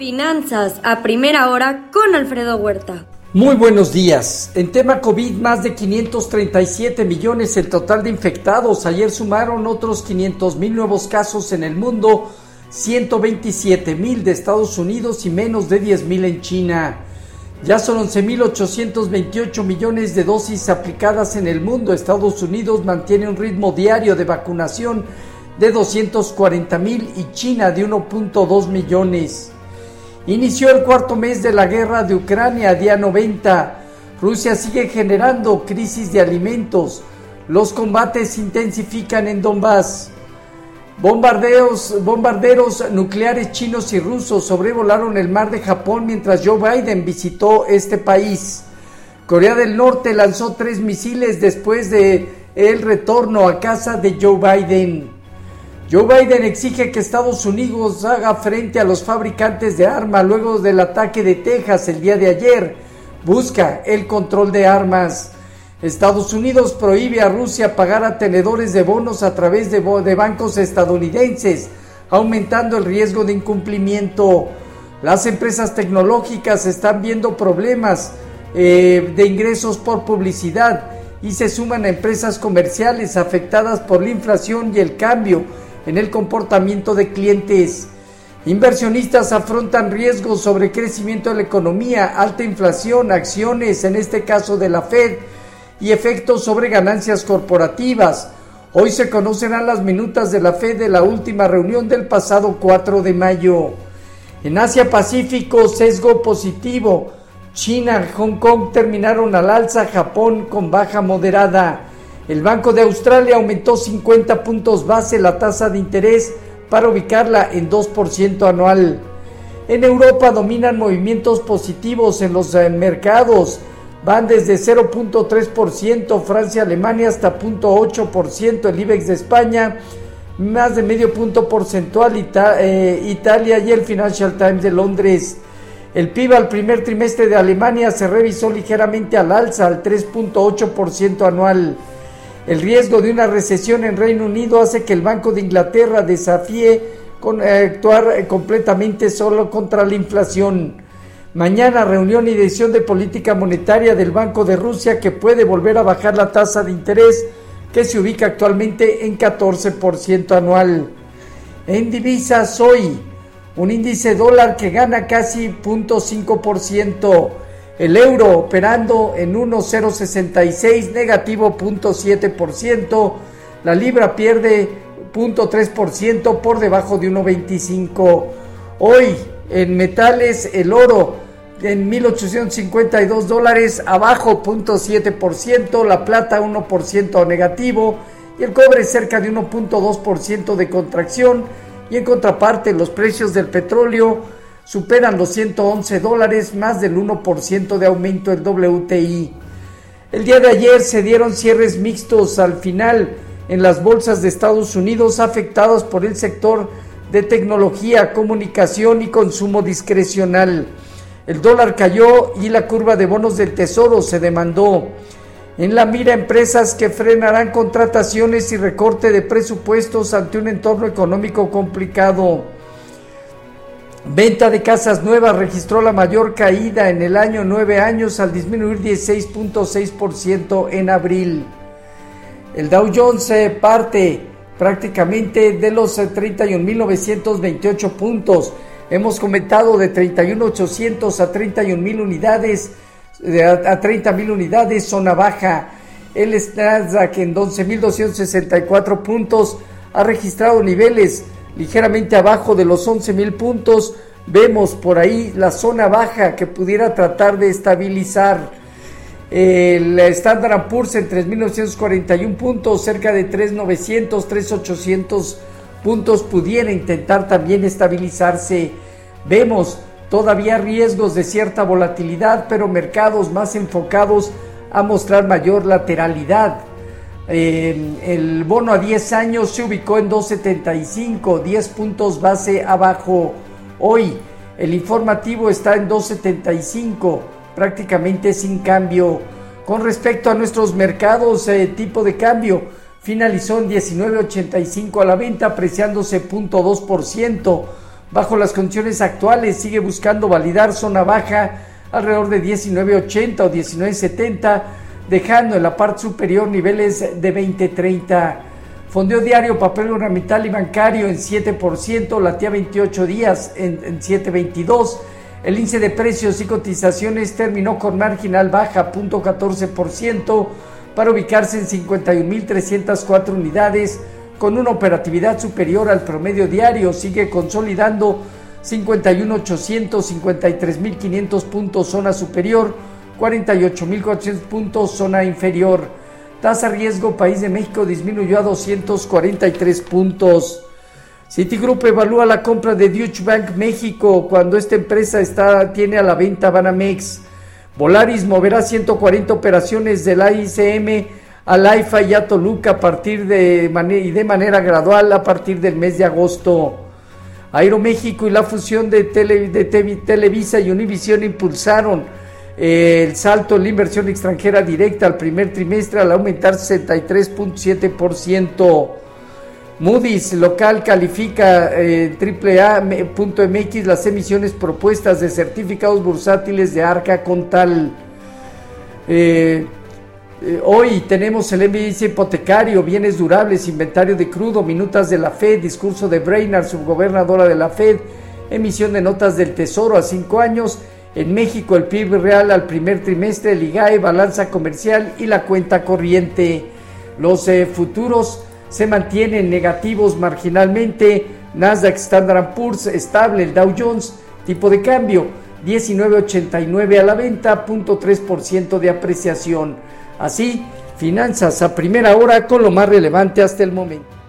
Finanzas a primera hora con Alfredo Huerta. Muy buenos días. En tema COVID, más de 537 millones el total de infectados. Ayer sumaron otros 500 mil nuevos casos en el mundo, 127 mil de Estados Unidos y menos de 10 mil en China. Ya son 11.828 millones de dosis aplicadas en el mundo. Estados Unidos mantiene un ritmo diario de vacunación de 240 mil y China de 1.2 millones. Inició el cuarto mes de la guerra de Ucrania, día 90. Rusia sigue generando crisis de alimentos. Los combates se intensifican en Donbass. Bombardeos, bombarderos nucleares chinos y rusos sobrevolaron el mar de Japón mientras Joe Biden visitó este país. Corea del Norte lanzó tres misiles después de el retorno a casa de Joe Biden. Joe Biden exige que Estados Unidos haga frente a los fabricantes de armas luego del ataque de Texas el día de ayer. Busca el control de armas. Estados Unidos prohíbe a Rusia pagar a tenedores de bonos a través de, bancos estadounidenses, aumentando el riesgo de incumplimiento. Las empresas tecnológicas están viendo problemas eh, de ingresos por publicidad y se suman a empresas comerciales afectadas por la inflación y el cambio en el comportamiento de clientes. Inversionistas afrontan riesgos sobre crecimiento de la economía, alta inflación, acciones, en este caso de la Fed, y efectos sobre ganancias corporativas. Hoy se conocerán las minutas de la Fed de la última reunión del pasado 4 de mayo. En Asia Pacífico, sesgo positivo. China, Hong Kong terminaron al alza, Japón con baja moderada. El Banco de Australia aumentó 50 puntos base la tasa de interés para ubicarla en 2% anual. En Europa dominan movimientos positivos en los eh, mercados. Van desde 0.3% Francia, Alemania hasta 0.8% el IBEX de España, más de medio punto porcentual eh, Italia y el Financial Times de Londres. El PIB al primer trimestre de Alemania se revisó ligeramente al alza al 3.8% anual. El riesgo de una recesión en Reino Unido hace que el Banco de Inglaterra desafíe con, eh, actuar completamente solo contra la inflación. Mañana reunión y decisión de política monetaria del Banco de Rusia que puede volver a bajar la tasa de interés que se ubica actualmente en 14% anual. En divisas hoy, un índice dólar que gana casi 0.5%. El euro operando en 1,066 negativo 0.7%. La libra pierde 0.3% por debajo de 1.25. Hoy en metales el oro en 1852 dólares abajo 0.7%, la plata 1% negativo y el cobre cerca de 1.2% de contracción y en contraparte los precios del petróleo superan los 111 dólares, más del 1% de aumento el WTI. El día de ayer se dieron cierres mixtos al final en las bolsas de Estados Unidos afectadas por el sector de tecnología, comunicación y consumo discrecional. El dólar cayó y la curva de bonos del tesoro se demandó. En la mira empresas que frenarán contrataciones y recorte de presupuestos ante un entorno económico complicado. Venta de casas nuevas registró la mayor caída en el año 9 años al disminuir 16.6% en abril. El Dow Jones parte prácticamente de los 31.928 puntos. Hemos comentado de 31.800 a 31.000 unidades, a 30.000 unidades, zona baja. El Nasdaq en 12.264 puntos ha registrado niveles ligeramente abajo de los 11 mil puntos. Vemos por ahí la zona baja que pudiera tratar de estabilizar. El Standard Poor's en 3.941 puntos, cerca de 3.900, 3.800 puntos pudiera intentar también estabilizarse. Vemos todavía riesgos de cierta volatilidad, pero mercados más enfocados a mostrar mayor lateralidad el bono a 10 años se ubicó en 2.75, 10 puntos base abajo. Hoy el informativo está en 2.75, prácticamente sin cambio. Con respecto a nuestros mercados, eh, tipo de cambio finalizó en 19.85 a la venta, apreciándose 0.2%. bajo las condiciones actuales sigue buscando validar zona baja alrededor de 19.80 o 19.70, dejando en la parte superior niveles de 20.30. Fondeo diario, papel ornamental y bancario en 7%, latía 28 días en, en 7.22. El índice de precios y cotizaciones terminó con marginal baja 0.14% para ubicarse en 51.304 unidades con una operatividad superior al promedio diario. Sigue consolidando 51.800, 53.500 puntos zona superior, 48.400 puntos zona inferior. Tasa riesgo País de México disminuyó a 243 puntos. Citigroup evalúa la compra de Deutsche Bank México cuando esta empresa está, tiene a la venta Banamex. Volaris moverá 140 operaciones del ICM al AIFA y a Toluca a partir de, y de manera gradual a partir del mes de agosto. Aeroméxico y la fusión de, de Televisa y Univisión impulsaron el salto en la inversión extranjera directa al primer trimestre al aumentar 63.7%. Moody's local califica eh, AAA.mx las emisiones propuestas de certificados bursátiles de Arca Contal. Eh, eh, hoy tenemos el índice hipotecario, bienes durables, inventario de crudo, minutas de la Fed, discurso de Brainard, subgobernadora de la Fed, emisión de notas del Tesoro a cinco años. En México el PIB real al primer trimestre, el IGAE, balanza comercial y la cuenta corriente. Los eh, futuros se mantienen negativos marginalmente. Nasdaq Standard Poor's estable, el Dow Jones, tipo de cambio 19.89 a la venta, 0.3% de apreciación. Así, finanzas a primera hora con lo más relevante hasta el momento.